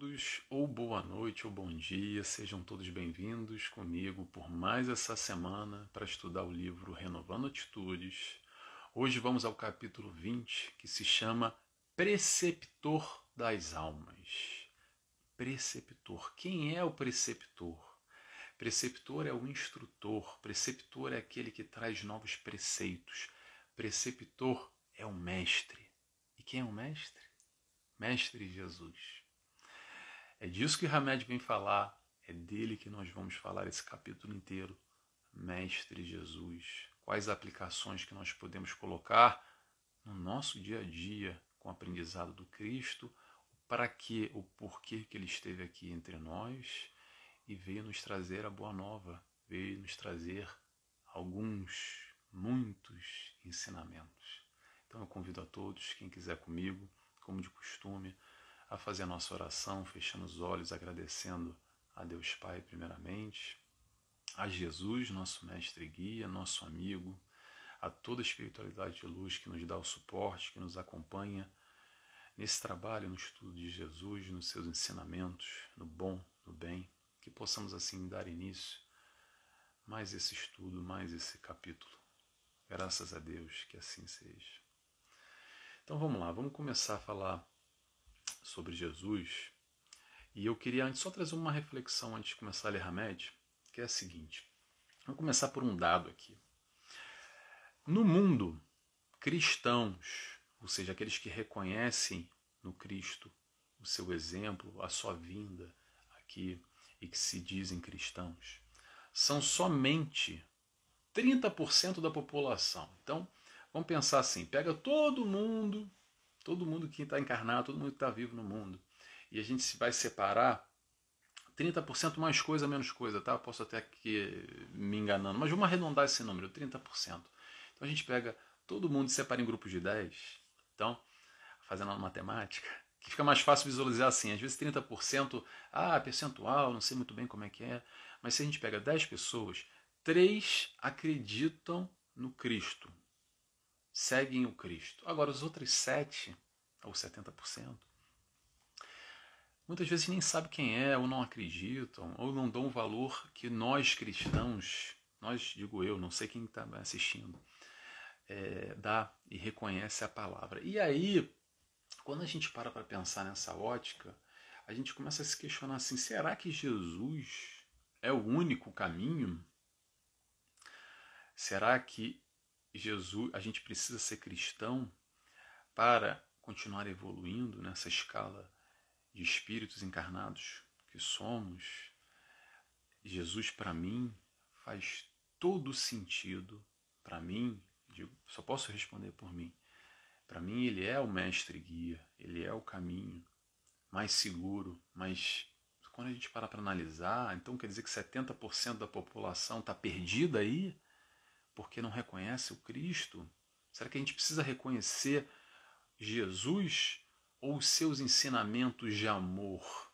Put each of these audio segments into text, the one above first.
todos, ou boa noite ou bom dia, sejam todos bem-vindos comigo por mais essa semana para estudar o livro Renovando Atitudes. Hoje vamos ao capítulo 20, que se chama Preceptor das Almas. Preceptor. Quem é o preceptor? Preceptor é o instrutor, preceptor é aquele que traz novos preceitos, preceptor é o mestre. E quem é o mestre? Mestre Jesus. É disso que Hamed vem falar, é dele que nós vamos falar esse capítulo inteiro. Mestre Jesus, quais aplicações que nós podemos colocar no nosso dia a dia com o aprendizado do Cristo, para que, o porquê que ele esteve aqui entre nós e veio nos trazer a boa nova, veio nos trazer alguns, muitos ensinamentos. Então eu convido a todos, quem quiser comigo, como de costume, a fazer a nossa oração, fechando os olhos, agradecendo a Deus Pai, primeiramente, a Jesus, nosso mestre e guia, nosso amigo, a toda a espiritualidade de luz que nos dá o suporte, que nos acompanha nesse trabalho, no estudo de Jesus, nos seus ensinamentos, no bom, no bem, que possamos assim dar início mais esse estudo, mais esse capítulo. Graças a Deus que assim seja. Então vamos lá, vamos começar a falar sobre Jesus. E eu queria antes só trazer uma reflexão antes de começar a ler Hamed, que é a seguinte. Vamos começar por um dado aqui. No mundo, cristãos, ou seja, aqueles que reconhecem no Cristo o seu exemplo, a sua vinda aqui e que se dizem cristãos, são somente 30% da população. Então, vamos pensar assim: pega todo mundo Todo mundo que está encarnado, todo mundo que está vivo no mundo. E a gente vai separar 30% mais coisa, menos coisa, tá? Posso até aqui me enganando, mas vamos arredondar esse número, 30%. Então a gente pega todo mundo e separa em grupos de 10. Então, fazendo uma matemática, que fica mais fácil visualizar assim. Às vezes 30%, ah, percentual, não sei muito bem como é que é. Mas se a gente pega 10 pessoas, 3 acreditam no Cristo seguem o Cristo. Agora, os outros 7, ou 70%, muitas vezes nem sabem quem é, ou não acreditam, ou não dão o valor que nós cristãos, nós, digo eu, não sei quem está assistindo, é, dá e reconhece a palavra. E aí, quando a gente para para pensar nessa ótica, a gente começa a se questionar assim: será que Jesus é o único caminho? Será que Jesus, a gente precisa ser cristão para continuar evoluindo nessa escala de espíritos encarnados que somos. Jesus, para mim, faz todo sentido. Para mim, digo, só posso responder por mim. Para mim, ele é o mestre guia, ele é o caminho mais seguro, mas quando a gente para para analisar, então quer dizer que 70% da população está perdida aí? Porque não reconhece o Cristo? Será que a gente precisa reconhecer Jesus ou os seus ensinamentos de amor?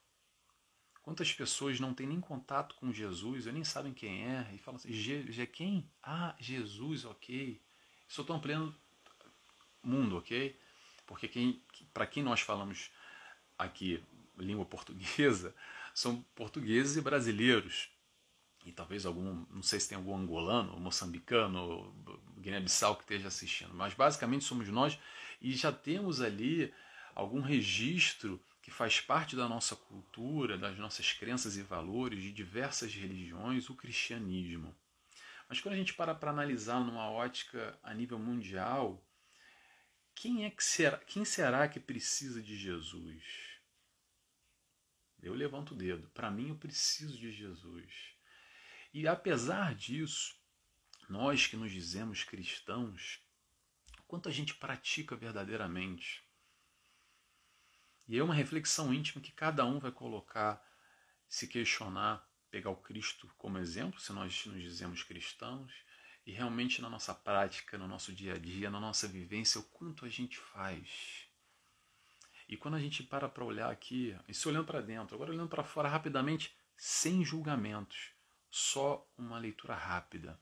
Quantas pessoas não têm nem contato com Jesus, nem sabem quem é, e falam assim, G, quem? Ah, Jesus, ok. Só estou ampliando mundo, ok? Porque quem, para quem nós falamos aqui língua portuguesa, são portugueses e brasileiros e talvez algum, não sei se tem algum angolano, moçambicano, Guiné-Bissau que esteja assistindo, mas basicamente somos nós e já temos ali algum registro que faz parte da nossa cultura, das nossas crenças e valores de diversas religiões, o cristianismo. Mas quando a gente para para analisar numa ótica a nível mundial, quem é que será, quem será que precisa de Jesus? Eu levanto o dedo. Para mim, eu preciso de Jesus. E apesar disso, nós que nos dizemos cristãos, quanto a gente pratica verdadeiramente. E é uma reflexão íntima que cada um vai colocar, se questionar, pegar o Cristo como exemplo, se nós nos dizemos cristãos, e realmente na nossa prática, no nosso dia a dia, na nossa vivência, o quanto a gente faz. E quando a gente para para olhar aqui, isso olhando para dentro, agora olhando para fora rapidamente, sem julgamentos, só uma leitura rápida.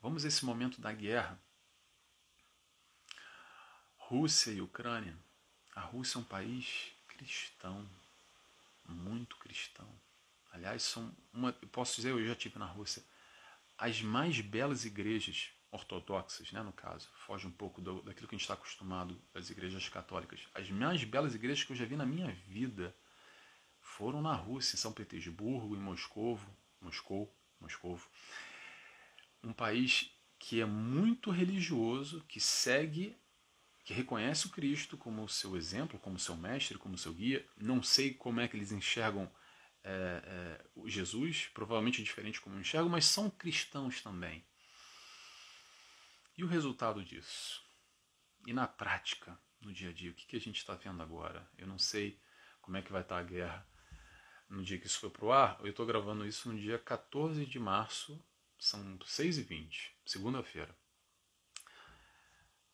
Vamos a esse momento da guerra. Rússia e Ucrânia. A Rússia é um país cristão, cristão. Aliás, são uma, posso dizer, eu já tive na Rússia, as mais belas igrejas ortodoxas, né, no caso, foge um pouco do, daquilo que a gente está acostumado das igrejas católicas. As mais belas igrejas que eu já vi na minha vida foram na Rússia, em São Petersburgo, em Moscou, Moscou, um país que é muito religioso, que segue, que reconhece o Cristo como seu exemplo, como seu mestre, como seu guia. Não sei como é que eles enxergam é, é, Jesus, provavelmente diferente como enxergam, mas são cristãos também. E o resultado disso? E na prática, no dia a dia, o que, que a gente está vendo agora? Eu não sei como é que vai estar tá a guerra no dia que isso foi pro ar. Eu estou gravando isso no dia 14 de março, são 6h20, segunda-feira.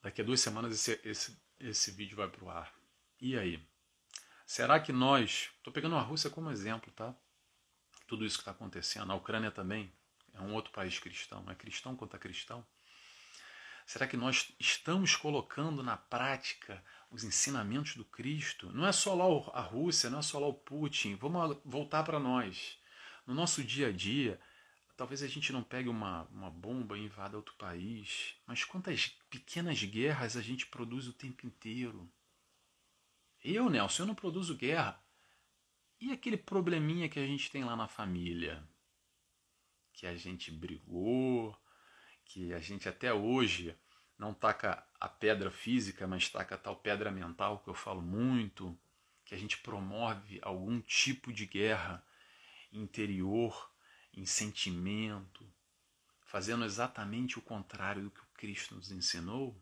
Daqui a duas semanas esse, esse, esse vídeo vai pro ar. E aí? Será que nós. Estou pegando a Rússia como exemplo, tá? Tudo isso que está acontecendo. A Ucrânia também é um outro país cristão, é cristão contra cristão. Será que nós estamos colocando na prática os ensinamentos do Cristo? Não é só lá a Rússia, não é só lá o Putin. Vamos voltar para nós. No nosso dia a dia, talvez a gente não pegue uma, uma bomba e invada outro país, mas quantas pequenas guerras a gente produz o tempo inteiro? Eu, Nelson, eu não produzo guerra. E aquele probleminha que a gente tem lá na família? Que a gente brigou, que a gente até hoje não taca a pedra física, mas taca a tal pedra mental que eu falo muito, que a gente promove algum tipo de guerra interior, em sentimento, fazendo exatamente o contrário do que o Cristo nos ensinou.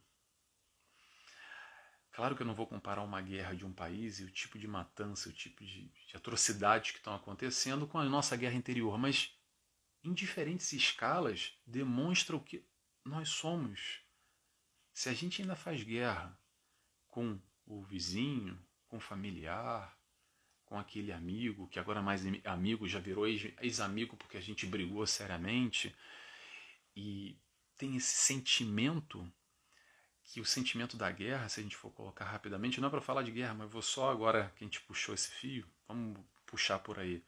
Claro que eu não vou comparar uma guerra de um país e o tipo de matança, o tipo de, de atrocidades que estão acontecendo com a nossa guerra interior, mas em diferentes escalas, demonstra o que nós somos. Se a gente ainda faz guerra com o vizinho, com o familiar, com aquele amigo, que agora mais amigo já virou ex-amigo porque a gente brigou seriamente, e tem esse sentimento, que o sentimento da guerra, se a gente for colocar rapidamente, não é para falar de guerra, mas vou só agora que a gente puxou esse fio, vamos puxar por aí.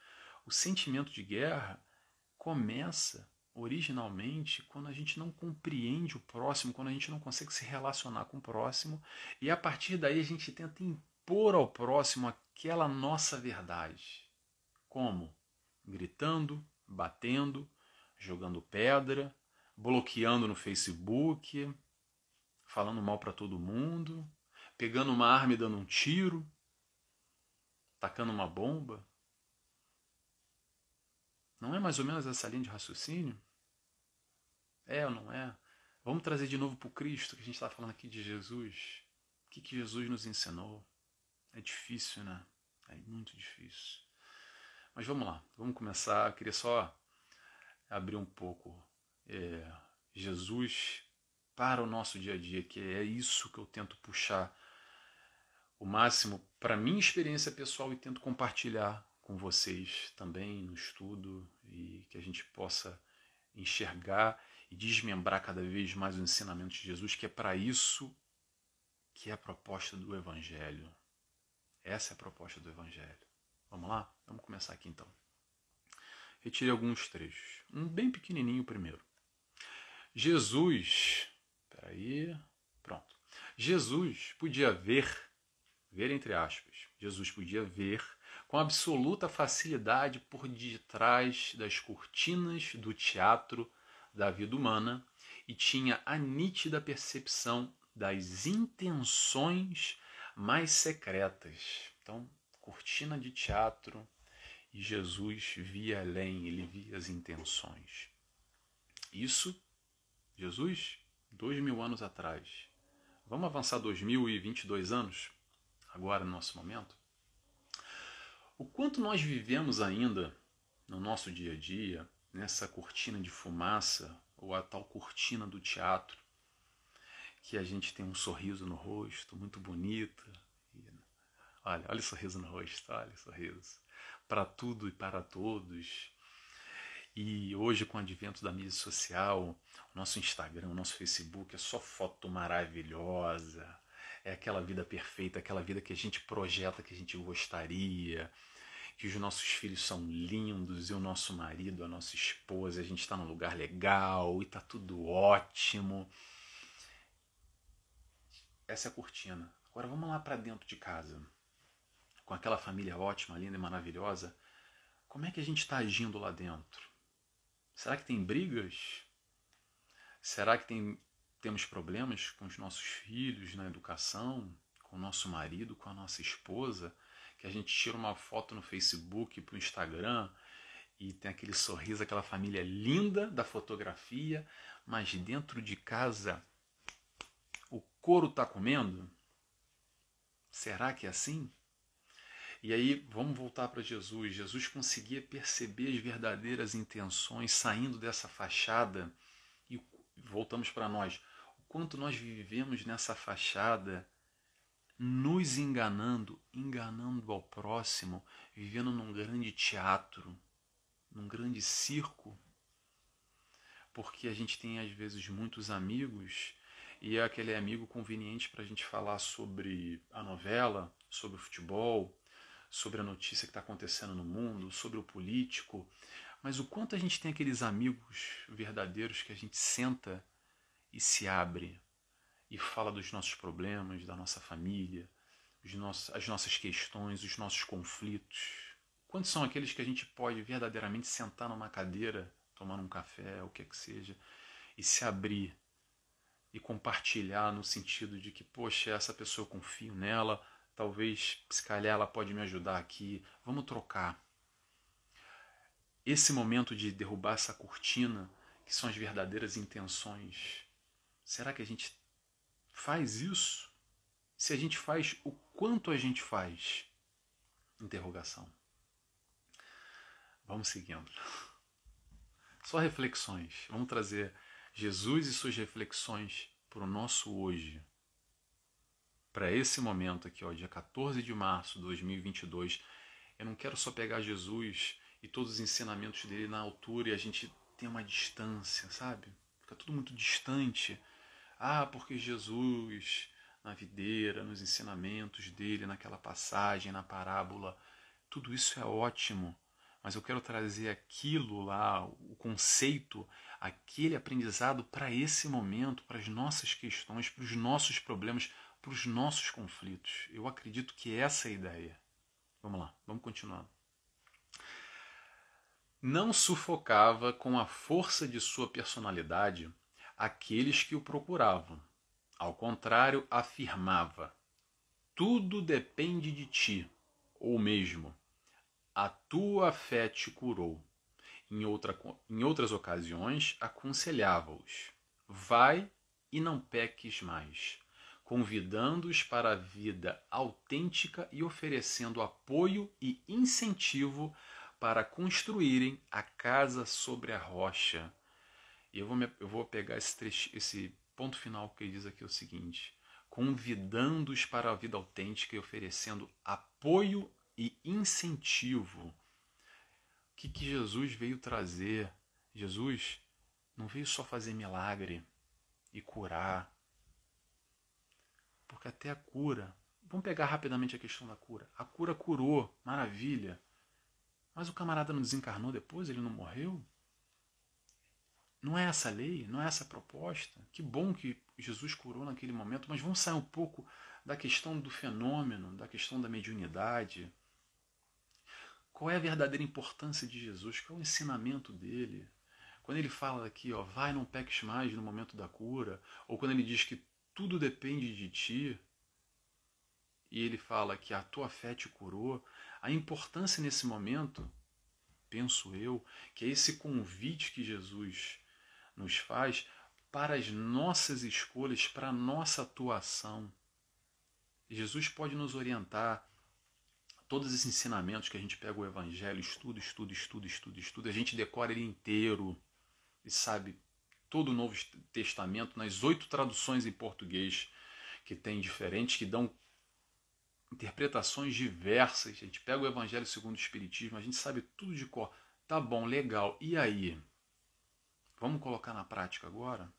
O sentimento de guerra começa originalmente quando a gente não compreende o próximo, quando a gente não consegue se relacionar com o próximo, e a partir daí a gente tenta impor ao próximo aquela nossa verdade. Como? Gritando, batendo, jogando pedra, bloqueando no Facebook, falando mal para todo mundo, pegando uma arma e dando um tiro, tacando uma bomba. Não é mais ou menos essa linha de raciocínio? É ou não é? Vamos trazer de novo para o Cristo, que a gente está falando aqui de Jesus. O que, que Jesus nos ensinou? É difícil, né? É muito difícil. Mas vamos lá, vamos começar. Eu queria só abrir um pouco é, Jesus para o nosso dia a dia, que é isso que eu tento puxar o máximo para minha experiência pessoal e tento compartilhar com vocês também no estudo e que a gente possa enxergar desmembrar cada vez mais o ensinamento de Jesus, que é para isso que é a proposta do Evangelho. Essa é a proposta do Evangelho. Vamos lá? Vamos começar aqui então. Retirei alguns trechos. Um bem pequenininho primeiro. Jesus, peraí, pronto. Jesus podia ver, ver entre aspas, Jesus podia ver com absoluta facilidade por detrás das cortinas do teatro da vida humana e tinha a nítida percepção das intenções mais secretas. Então, cortina de teatro e Jesus via além, ele via as intenções. Isso, Jesus, dois mil anos atrás. Vamos avançar dois mil e vinte e dois anos, agora no nosso momento? O quanto nós vivemos ainda no nosso dia a dia, nessa cortina de fumaça, ou a tal cortina do teatro, que a gente tem um sorriso no rosto, muito bonita. olha, olha o sorriso no rosto, olha o sorriso. Para tudo e para todos. E hoje, com o advento da mídia social, o nosso Instagram, o nosso Facebook é só foto maravilhosa, é aquela vida perfeita, aquela vida que a gente projeta, que a gente gostaria, que os nossos filhos são lindos e o nosso marido, a nossa esposa, a gente está num lugar legal e está tudo ótimo. Essa é a cortina. Agora vamos lá para dentro de casa. Com aquela família ótima, linda e maravilhosa. Como é que a gente está agindo lá dentro? Será que tem brigas? Será que tem, temos problemas com os nossos filhos na educação, com o nosso marido, com a nossa esposa? A gente tira uma foto no Facebook para o Instagram e tem aquele sorriso, aquela família linda da fotografia, mas dentro de casa o couro está comendo? Será que é assim? E aí vamos voltar para Jesus. Jesus conseguia perceber as verdadeiras intenções saindo dessa fachada e voltamos para nós. O quanto nós vivemos nessa fachada nos enganando, enganando ao próximo, vivendo num grande teatro, num grande circo, porque a gente tem às vezes muitos amigos e é aquele amigo conveniente para a gente falar sobre a novela, sobre o futebol, sobre a notícia que está acontecendo no mundo, sobre o político, mas o quanto a gente tem aqueles amigos verdadeiros que a gente senta e se abre, e fala dos nossos problemas, da nossa família, nossos, as nossas questões, os nossos conflitos. Quantos são aqueles que a gente pode verdadeiramente sentar numa cadeira, tomar um café, o que é que seja, e se abrir e compartilhar no sentido de que, poxa, essa pessoa eu confio nela, talvez, se calhar, ela pode me ajudar aqui, vamos trocar. Esse momento de derrubar essa cortina, que são as verdadeiras intenções, será que a gente faz isso? Se a gente faz, o quanto a gente faz? Interrogação. Vamos seguindo. Só reflexões. Vamos trazer Jesus e suas reflexões para o nosso hoje. Para esse momento aqui, ó, dia 14 de março de 2022. Eu não quero só pegar Jesus e todos os ensinamentos dele na altura e a gente tem uma distância, sabe? Fica tudo muito distante ah, porque Jesus, na videira, nos ensinamentos dele, naquela passagem, na parábola, tudo isso é ótimo. Mas eu quero trazer aquilo lá, o conceito, aquele aprendizado para esse momento, para as nossas questões, para os nossos problemas, para os nossos conflitos. Eu acredito que essa é a ideia. Vamos lá, vamos continuar. Não sufocava com a força de sua personalidade aqueles que o procuravam. Ao contrário, afirmava: Tudo depende de ti, ou mesmo, a tua fé te curou. Em, outra, em outras ocasiões, aconselhava-os: Vai e não peques mais, convidando-os para a vida autêntica e oferecendo apoio e incentivo para construírem a casa sobre a rocha e eu vou, me, eu vou pegar esse, trecho, esse ponto final que ele diz aqui é o seguinte: convidando-os para a vida autêntica e oferecendo apoio e incentivo. O que, que Jesus veio trazer? Jesus não veio só fazer milagre e curar. Porque até a cura. Vamos pegar rapidamente a questão da cura. A cura curou, maravilha. Mas o camarada não desencarnou depois? Ele não morreu? Não é essa lei, não é essa proposta. Que bom que Jesus curou naquele momento, mas vamos sair um pouco da questão do fenômeno, da questão da mediunidade. Qual é a verdadeira importância de Jesus? Qual é o ensinamento dele? Quando ele fala aqui, ó, vai, não peques mais no momento da cura, ou quando ele diz que tudo depende de ti, e ele fala que a tua fé te curou, a importância nesse momento, penso eu, que é esse convite que Jesus nos faz para as nossas escolhas, para a nossa atuação. Jesus pode nos orientar. Todos esses ensinamentos que a gente pega o Evangelho, estuda, estuda, estuda, estuda, estuda, a gente decora ele inteiro e sabe todo o Novo Testamento nas oito traduções em português que tem diferentes, que dão interpretações diversas. A gente pega o Evangelho segundo o Espiritismo, a gente sabe tudo de cor. Tá bom, legal. E aí? Vamos colocar na prática agora?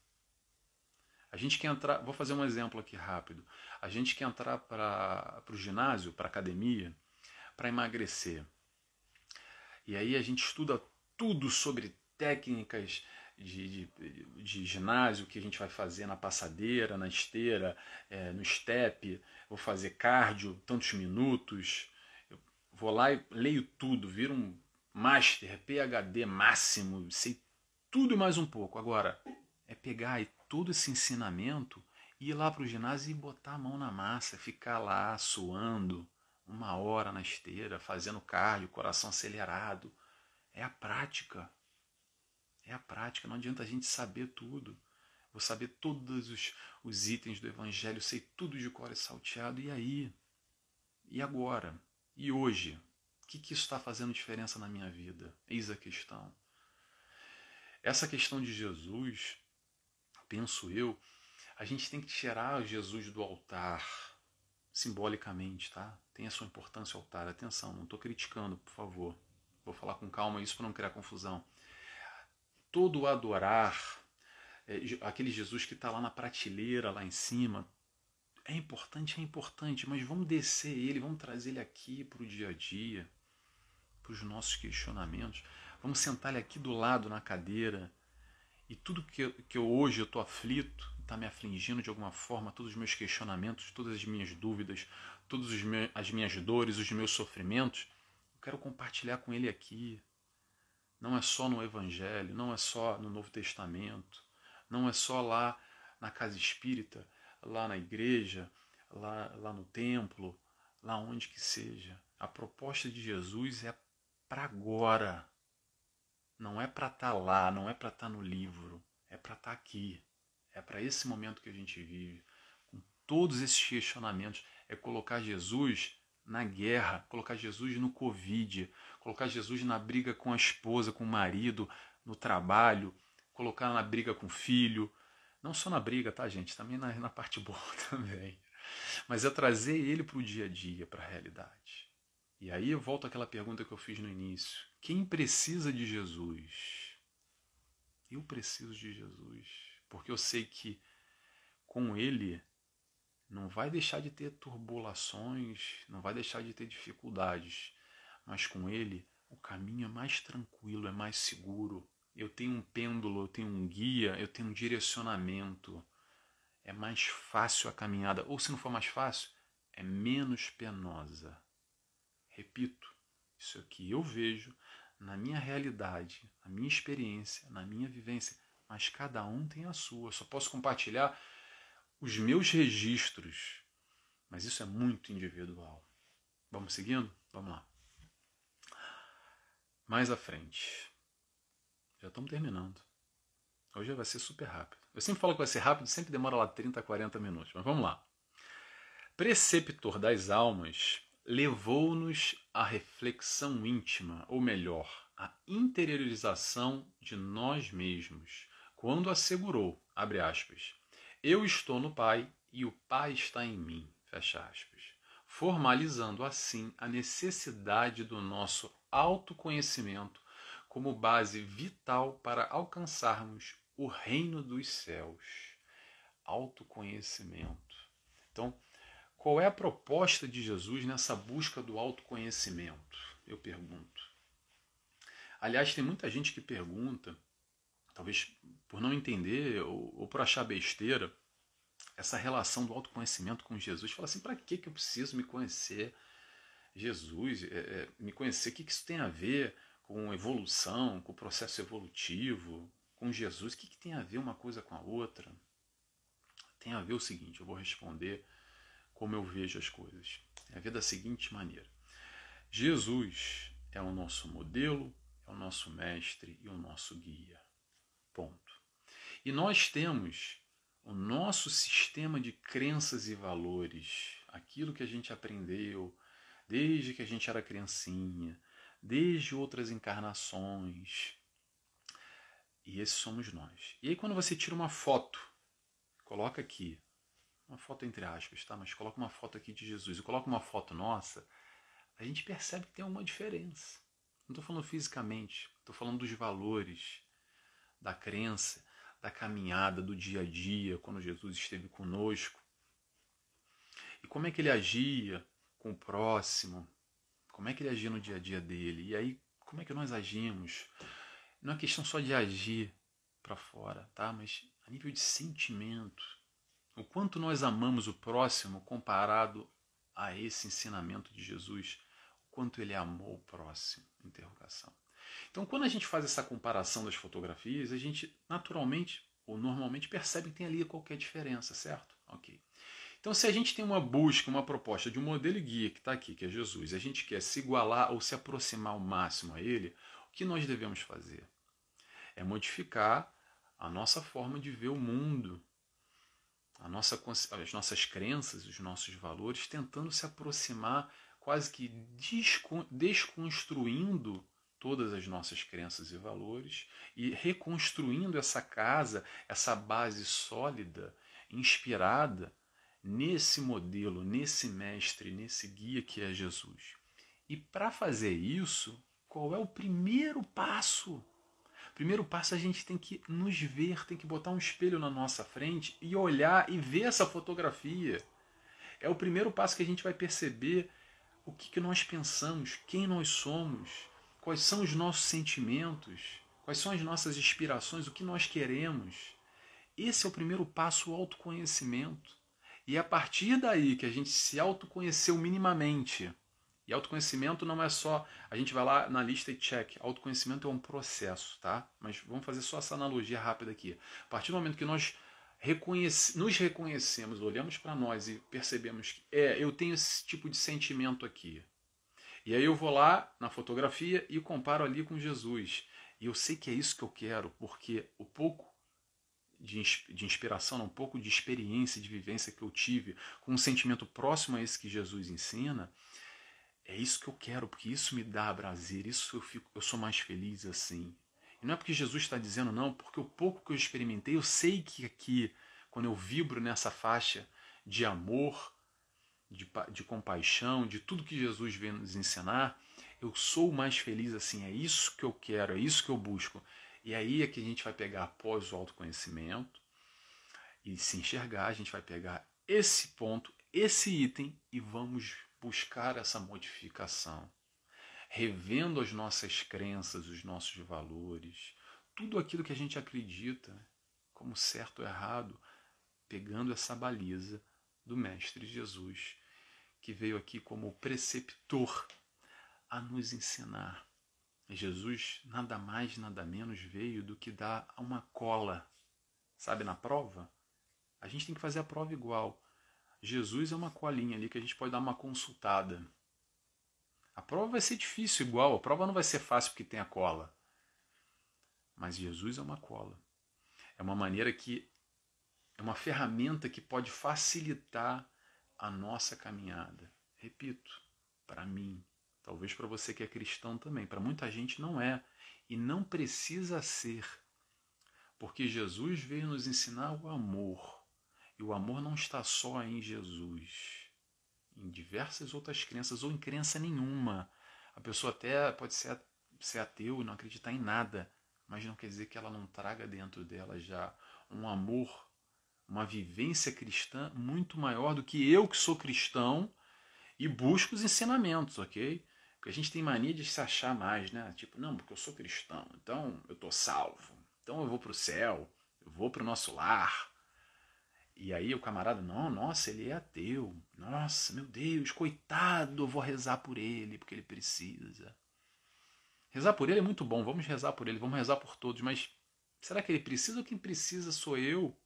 A gente quer entrar, vou fazer um exemplo aqui rápido. A gente quer entrar para o ginásio, para a academia, para emagrecer. E aí a gente estuda tudo sobre técnicas de, de, de, ginásio que a gente vai fazer na passadeira, na esteira, é, no step, vou fazer cardio, tantos minutos. Eu vou lá e leio tudo, viro um master, PhD máximo, sei tudo e mais um pouco. Agora, é pegar todo esse ensinamento e ir lá para o ginásio e botar a mão na massa, ficar lá suando uma hora na esteira, fazendo cardio, coração acelerado. É a prática. É a prática. Não adianta a gente saber tudo. Vou saber todos os, os itens do Evangelho, sei tudo de cor e salteado. E aí? E agora? E hoje? O que, que isso está fazendo diferença na minha vida? Eis a questão. Essa questão de Jesus, penso eu, a gente tem que tirar Jesus do altar, simbolicamente, tá? Tem a sua importância o altar. Atenção, não estou criticando, por favor. Vou falar com calma isso para não criar confusão. Todo adorar, é, aquele Jesus que está lá na prateleira, lá em cima, é importante, é importante, mas vamos descer ele, vamos trazer ele aqui para o dia a dia, para os nossos questionamentos. Vamos sentar ele aqui do lado na cadeira. E tudo que que eu hoje eu estou aflito, está me afligindo de alguma forma, todos os meus questionamentos, todas as minhas dúvidas, todas as minhas dores, os meus sofrimentos, eu quero compartilhar com ele aqui. Não é só no Evangelho, não é só no Novo Testamento, não é só lá na casa espírita, lá na igreja, lá, lá no templo, lá onde que seja. A proposta de Jesus é para agora. Não é para estar tá lá, não é para estar tá no livro, é para estar tá aqui. É para esse momento que a gente vive, com todos esses questionamentos, é colocar Jesus na guerra, colocar Jesus no Covid, colocar Jesus na briga com a esposa, com o marido, no trabalho, colocar na briga com o filho. Não só na briga, tá, gente? Também na, na parte boa também. Mas é trazer ele para o dia a dia, para a realidade. E aí eu volto àquela pergunta que eu fiz no início. Quem precisa de Jesus? Eu preciso de Jesus porque eu sei que com Ele não vai deixar de ter turbulações, não vai deixar de ter dificuldades, mas com Ele o caminho é mais tranquilo, é mais seguro. Eu tenho um pêndulo, eu tenho um guia, eu tenho um direcionamento. É mais fácil a caminhada, ou se não for mais fácil, é menos penosa. Repito, isso aqui eu vejo na minha realidade, na minha experiência, na minha vivência mas cada um tem a sua. Eu só posso compartilhar os meus registros, mas isso é muito individual. Vamos seguindo? Vamos lá. Mais à frente. Já estamos terminando. Hoje vai ser super rápido. Eu sempre falo que vai ser rápido, sempre demora lá 30, 40 minutos, mas vamos lá. Preceptor das almas levou-nos à reflexão íntima, ou melhor, à interiorização de nós mesmos, quando assegurou, abre aspas, eu estou no Pai e o Pai está em mim, fecha aspas, formalizando assim a necessidade do nosso autoconhecimento como base vital para alcançarmos o reino dos céus. Autoconhecimento. Então, qual é a proposta de Jesus nessa busca do autoconhecimento? Eu pergunto. Aliás, tem muita gente que pergunta talvez por não entender ou, ou por achar besteira, essa relação do autoconhecimento com Jesus. Fala assim, para que, que eu preciso me conhecer Jesus, é, é, me conhecer, o que, que isso tem a ver com evolução, com o processo evolutivo, com Jesus, o que, que tem a ver uma coisa com a outra? Tem a ver o seguinte, eu vou responder como eu vejo as coisas. A ver da seguinte maneira. Jesus é o nosso modelo, é o nosso mestre e o nosso guia. Ponto. E nós temos o nosso sistema de crenças e valores, aquilo que a gente aprendeu desde que a gente era criancinha, desde outras encarnações. E esses somos nós. E aí quando você tira uma foto, coloca aqui, uma foto entre aspas, tá? Mas coloca uma foto aqui de Jesus e coloca uma foto nossa, a gente percebe que tem uma diferença. Não estou falando fisicamente, estou falando dos valores, da crença, da caminhada, do dia a dia, quando Jesus esteve conosco. E como é que ele agia com o próximo? Como é que ele agia no dia a dia dele? E aí, como é que nós agimos. Não é questão só de agir para fora, tá? Mas a nível de sentimento. O quanto nós amamos o próximo comparado a esse ensinamento de Jesus, o quanto ele amou o próximo. Então, quando a gente faz essa comparação das fotografias, a gente naturalmente ou normalmente percebe que tem ali qualquer diferença, certo? Ok. Então, se a gente tem uma busca, uma proposta de um modelo guia que está aqui, que é Jesus, e a gente quer se igualar ou se aproximar ao máximo a ele, o que nós devemos fazer? É modificar a nossa forma de ver o mundo, nossa, as nossas crenças, os nossos valores, tentando se aproximar, quase que desconstruindo todas as nossas crenças e valores e reconstruindo essa casa, essa base sólida, inspirada nesse modelo, nesse mestre, nesse guia que é Jesus. E para fazer isso, qual é o primeiro passo? Primeiro passo a gente tem que nos ver, tem que botar um espelho na nossa frente e olhar e ver essa fotografia. É o primeiro passo que a gente vai perceber o que, que nós pensamos, quem nós somos, quais são os nossos sentimentos, quais são as nossas inspirações, o que nós queremos. Esse é o primeiro passo, o autoconhecimento. E é a partir daí que a gente se autoconheceu minimamente. E autoconhecimento não é só a gente vai lá na lista e check. Autoconhecimento é um processo, tá? Mas vamos fazer só essa analogia rápida aqui. A partir do momento que nós reconhece, nos reconhecemos, olhamos para nós e percebemos que é, eu tenho esse tipo de sentimento aqui. E aí eu vou lá na fotografia e comparo ali com Jesus. E eu sei que é isso que eu quero, porque o pouco de, de inspiração, um pouco de experiência, de vivência que eu tive, com um sentimento próximo a esse que Jesus ensina, é isso que eu quero, porque isso me dá prazer, isso eu, fico, eu sou mais feliz assim. E não é porque Jesus está dizendo não, porque o pouco que eu experimentei, eu sei que aqui, quando eu vibro nessa faixa de amor, de, de compaixão, de tudo que Jesus vem nos ensinar, eu sou mais feliz assim, é isso que eu quero, é isso que eu busco. E aí é que a gente vai pegar após o autoconhecimento e se enxergar, a gente vai pegar esse ponto, esse item e vamos buscar essa modificação, revendo as nossas crenças, os nossos valores, tudo aquilo que a gente acredita como certo ou errado, pegando essa baliza do Mestre Jesus, que veio aqui como preceptor a nos ensinar. Jesus nada mais, nada menos veio do que dar uma cola. Sabe, na prova? A gente tem que fazer a prova igual. Jesus é uma colinha ali que a gente pode dar uma consultada. A prova vai ser difícil igual, a prova não vai ser fácil porque tem a cola. Mas Jesus é uma cola. É uma maneira que é uma ferramenta que pode facilitar a nossa caminhada. Repito, para mim, talvez para você que é cristão também, para muita gente não é e não precisa ser. Porque Jesus veio nos ensinar o amor. E o amor não está só em Jesus, em diversas outras crenças ou em crença nenhuma. A pessoa até pode ser, ser ateu e não acreditar em nada, mas não quer dizer que ela não traga dentro dela já um amor uma vivência cristã muito maior do que eu que sou cristão e busco os ensinamentos, ok? Porque a gente tem mania de se achar mais, né? Tipo, não, porque eu sou cristão, então eu tô salvo, então eu vou para o céu, eu vou para o nosso lar. E aí o camarada, não, nossa, ele é ateu, nossa, meu Deus, coitado, eu vou rezar por ele, porque ele precisa. Rezar por ele é muito bom, vamos rezar por ele, vamos rezar por todos, mas será que ele precisa ou quem precisa sou eu?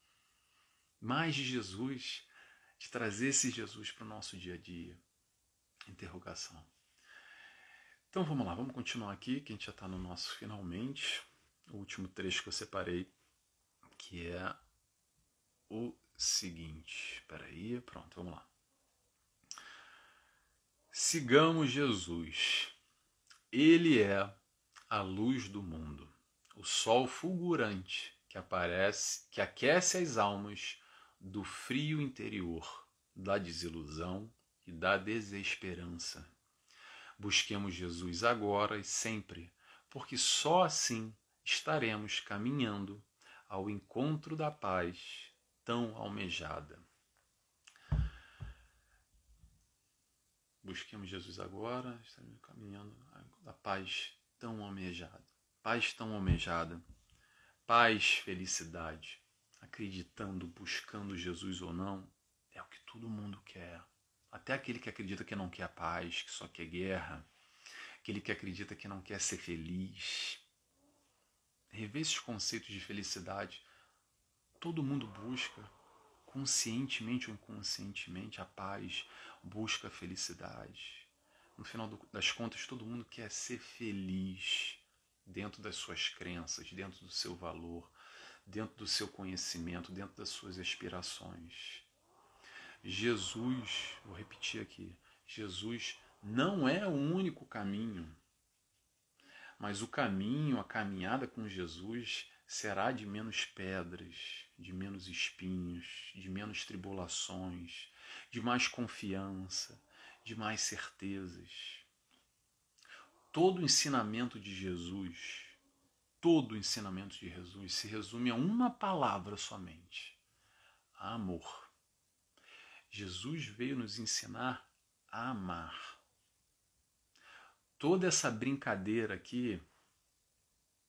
mais de Jesus, de trazer esse Jesus para o nosso dia a dia. Interrogação. Então vamos lá, vamos continuar aqui, que a gente já está no nosso finalmente. O último trecho que eu separei, que é o seguinte. Espera aí, pronto, vamos lá. Sigamos Jesus. Ele é a luz do mundo, o sol fulgurante que aparece, que aquece as almas do frio interior, da desilusão e da desesperança. Busquemos Jesus agora e sempre, porque só assim estaremos caminhando ao encontro da paz tão almejada. Busquemos Jesus agora, estaremos caminhando da paz tão almejada. Paz tão almejada. Paz, felicidade. Acreditando, buscando Jesus ou não, é o que todo mundo quer. Até aquele que acredita que não quer paz, que só quer guerra, aquele que acredita que não quer ser feliz. Rever esses conceitos de felicidade. Todo mundo busca, conscientemente ou inconscientemente, a paz, busca a felicidade. No final das contas, todo mundo quer ser feliz dentro das suas crenças, dentro do seu valor, dentro do seu conhecimento, dentro das suas aspirações. Jesus, vou repetir aqui, Jesus não é o único caminho, mas o caminho, a caminhada com Jesus será de menos pedras, de menos espinhos, de menos tribulações, de mais confiança, de mais certezas. Todo o ensinamento de Jesus, todo o ensinamento de Jesus se resume a uma palavra somente: amor. Jesus veio nos ensinar a amar. Toda essa brincadeira aqui,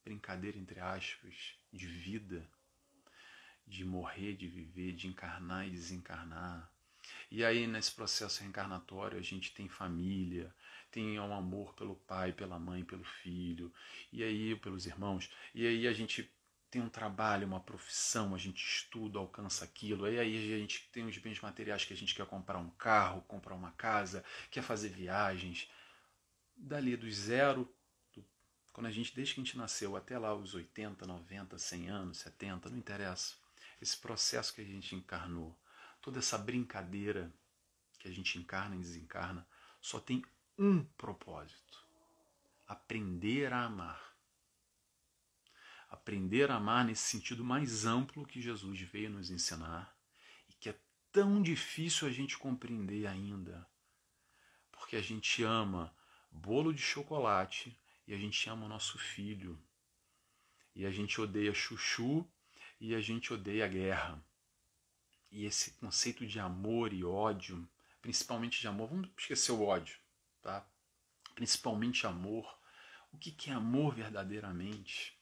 brincadeira entre aspas, de vida, de morrer, de viver, de encarnar e desencarnar. E aí, nesse processo reencarnatório, a gente tem família, tem um amor pelo pai, pela mãe, pelo filho, e aí pelos irmãos, e aí a gente tem um trabalho, uma profissão, a gente estuda, alcança aquilo, e aí a gente tem os bens materiais que a gente quer comprar um carro, comprar uma casa, quer fazer viagens. Dali dos zero, do, quando a gente, desde que a gente nasceu até lá os 80, 90, 100 anos, 70, não interessa. Esse processo que a gente encarnou, toda essa brincadeira que a gente encarna e desencarna, só tem um propósito: aprender a amar aprender a amar nesse sentido mais amplo que Jesus veio nos ensinar e que é tão difícil a gente compreender ainda. Porque a gente ama bolo de chocolate e a gente ama o nosso filho. E a gente odeia chuchu e a gente odeia a guerra. E esse conceito de amor e ódio, principalmente de amor, vamos esquecer o ódio, tá? Principalmente amor. O que é amor verdadeiramente?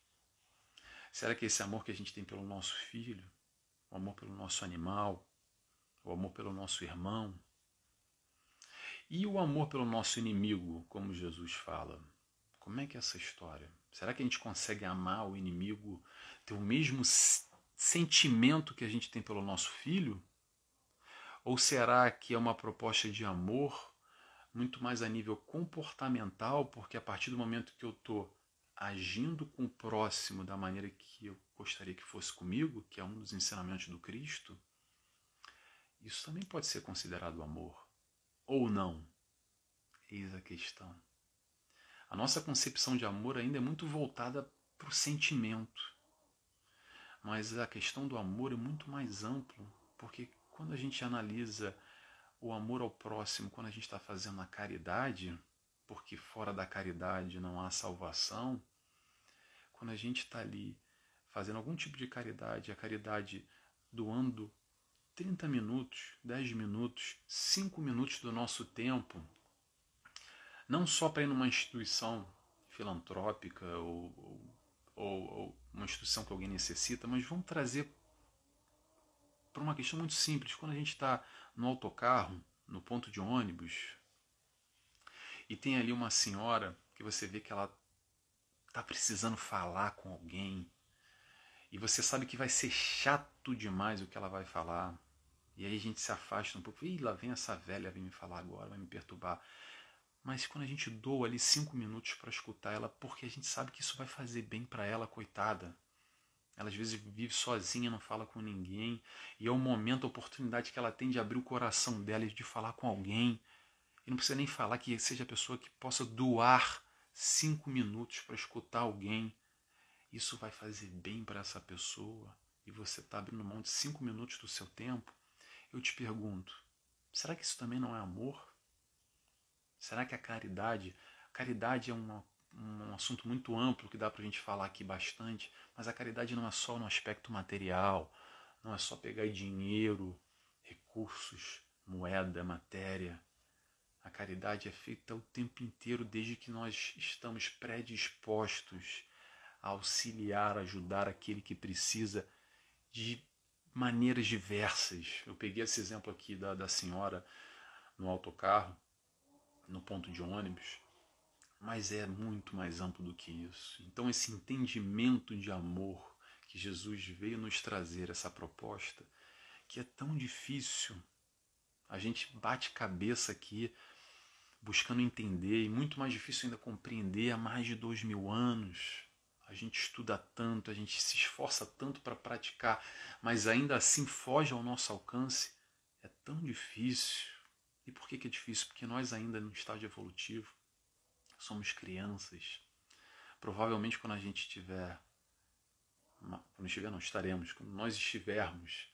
Será que esse amor que a gente tem pelo nosso filho, o amor pelo nosso animal, o amor pelo nosso irmão, e o amor pelo nosso inimigo, como Jesus fala? Como é que é essa história? Será que a gente consegue amar o inimigo, ter o mesmo sentimento que a gente tem pelo nosso filho? Ou será que é uma proposta de amor muito mais a nível comportamental, porque a partir do momento que eu estou agindo com o próximo da maneira que eu gostaria que fosse comigo, que é um dos ensinamentos do Cristo, isso também pode ser considerado amor. Ou não? Eis a questão. A nossa concepção de amor ainda é muito voltada para o sentimento. Mas a questão do amor é muito mais amplo, porque quando a gente analisa o amor ao próximo, quando a gente está fazendo a caridade, porque fora da caridade não há salvação, quando a gente está ali fazendo algum tipo de caridade, a caridade doando 30 minutos, 10 minutos, 5 minutos do nosso tempo, não só para ir numa instituição filantrópica ou, ou, ou, uma instituição que alguém necessita, mas vamos trazer para uma questão muito simples. Quando a gente está no autocarro, no ponto de ônibus, e tem ali uma senhora que você vê que ela está precisando falar com alguém e você sabe que vai ser chato demais o que ela vai falar. E aí a gente se afasta um pouco. Ih, lá vem essa velha, vem me falar agora, vai me perturbar. Mas quando a gente doa ali cinco minutos para escutar ela, porque a gente sabe que isso vai fazer bem para ela, coitada. Ela às vezes vive sozinha, não fala com ninguém, e é o momento, a oportunidade que ela tem de abrir o coração dela e de falar com alguém. E não precisa nem falar que seja a pessoa que possa doar cinco minutos para escutar alguém, isso vai fazer bem para essa pessoa e você está abrindo mão de cinco minutos do seu tempo, eu te pergunto: será que isso também não é amor? Será que a caridade, a caridade é uma, um assunto muito amplo que dá para a gente falar aqui bastante, mas a caridade não é só no aspecto material, não é só pegar dinheiro, recursos, moeda, matéria. A caridade é feita o tempo inteiro, desde que nós estamos predispostos a auxiliar, ajudar aquele que precisa de maneiras diversas. Eu peguei esse exemplo aqui da, da senhora no autocarro, no ponto de ônibus, mas é muito mais amplo do que isso. Então, esse entendimento de amor que Jesus veio nos trazer, essa proposta, que é tão difícil, a gente bate cabeça aqui buscando entender, e muito mais difícil ainda compreender há mais de dois mil anos. A gente estuda tanto, a gente se esforça tanto para praticar, mas ainda assim foge ao nosso alcance. É tão difícil. E por que, que é difícil? Porque nós ainda no estágio evolutivo somos crianças. Provavelmente quando a gente estiver, quando estiver não estaremos, quando nós estivermos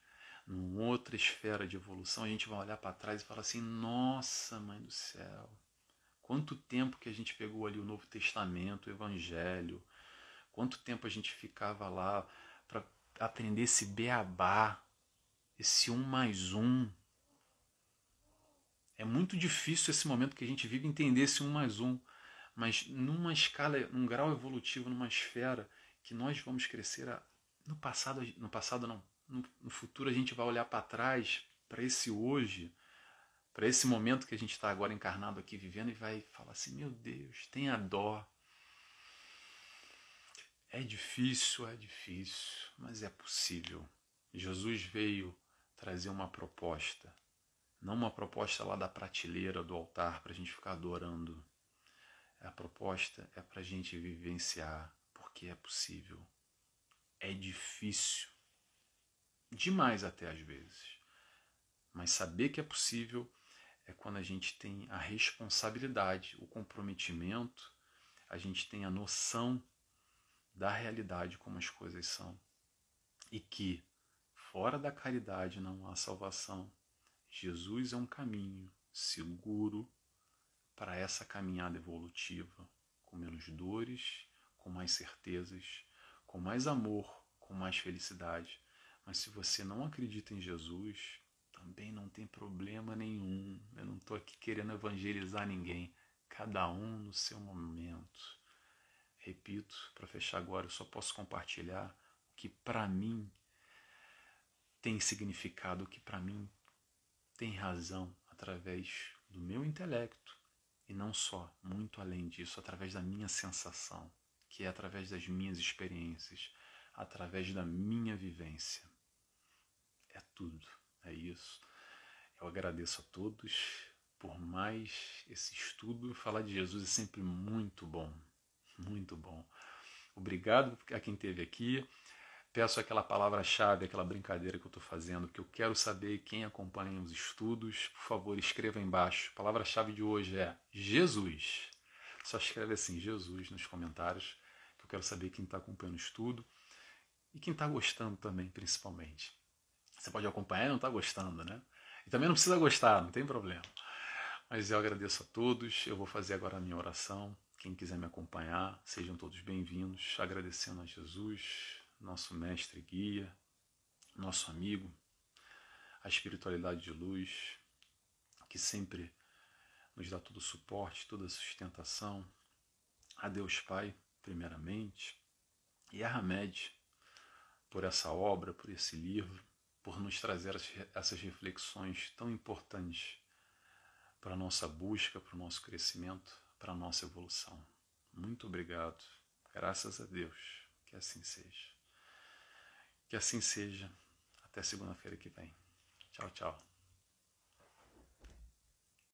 numa outra esfera de evolução, a gente vai olhar para trás e falar assim: nossa, mãe do céu, quanto tempo que a gente pegou ali o Novo Testamento, o Evangelho, quanto tempo a gente ficava lá para aprender esse beabá, esse um mais um. É muito difícil esse momento que a gente vive entender esse um mais um, mas numa escala, num grau evolutivo, numa esfera que nós vamos crescer a, no passado, no passado não, no, no futuro a gente vai olhar para trás, para esse hoje, para esse momento que a gente está agora encarnado aqui vivendo e vai falar assim: meu Deus, tenha dó. É difícil, é difícil, mas é possível. Jesus veio trazer uma proposta, não uma proposta lá da prateleira do altar para a gente ficar adorando. A proposta é para a gente vivenciar, porque é possível. É difícil, demais até às vezes. Mas saber que é possível é quando a gente tem a responsabilidade, o comprometimento, a gente tem a noção da realidade como as coisas são. E que fora da caridade não há salvação. Jesus é um caminho seguro para essa caminhada evolutiva, com menos dores, com mais certezas, com mais amor, com mais felicidade mas se você não acredita em Jesus, também não tem problema nenhum. Eu não estou aqui querendo evangelizar ninguém. Cada um no seu momento. Repito, para fechar agora, eu só posso compartilhar o que para mim tem significado, o que para mim tem razão através do meu intelecto e não só, muito além disso, através da minha sensação, que é através das minhas experiências, através da minha vivência. É tudo, é isso. Eu agradeço a todos por mais esse estudo. Falar de Jesus é sempre muito bom, muito bom. Obrigado a quem esteve aqui. Peço aquela palavra-chave, aquela brincadeira que eu estou fazendo, que eu quero saber quem acompanha os estudos. Por favor, escreva embaixo. A palavra-chave de hoje é Jesus. Só escreve assim, Jesus, nos comentários, que eu quero saber quem está acompanhando o estudo e quem está gostando também, principalmente. Você pode acompanhar e não está gostando, né? E também não precisa gostar, não tem problema. Mas eu agradeço a todos. Eu vou fazer agora a minha oração. Quem quiser me acompanhar, sejam todos bem-vindos. Agradecendo a Jesus, nosso mestre guia, nosso amigo, a espiritualidade de luz, que sempre nos dá todo o suporte, toda a sustentação. A Deus Pai, primeiramente, e a Hamed, por essa obra, por esse livro por nos trazer essas reflexões tão importantes para a nossa busca, para o nosso crescimento, para a nossa evolução. Muito obrigado. Graças a Deus. Que assim seja. Que assim seja. Até segunda-feira que vem. Tchau, tchau.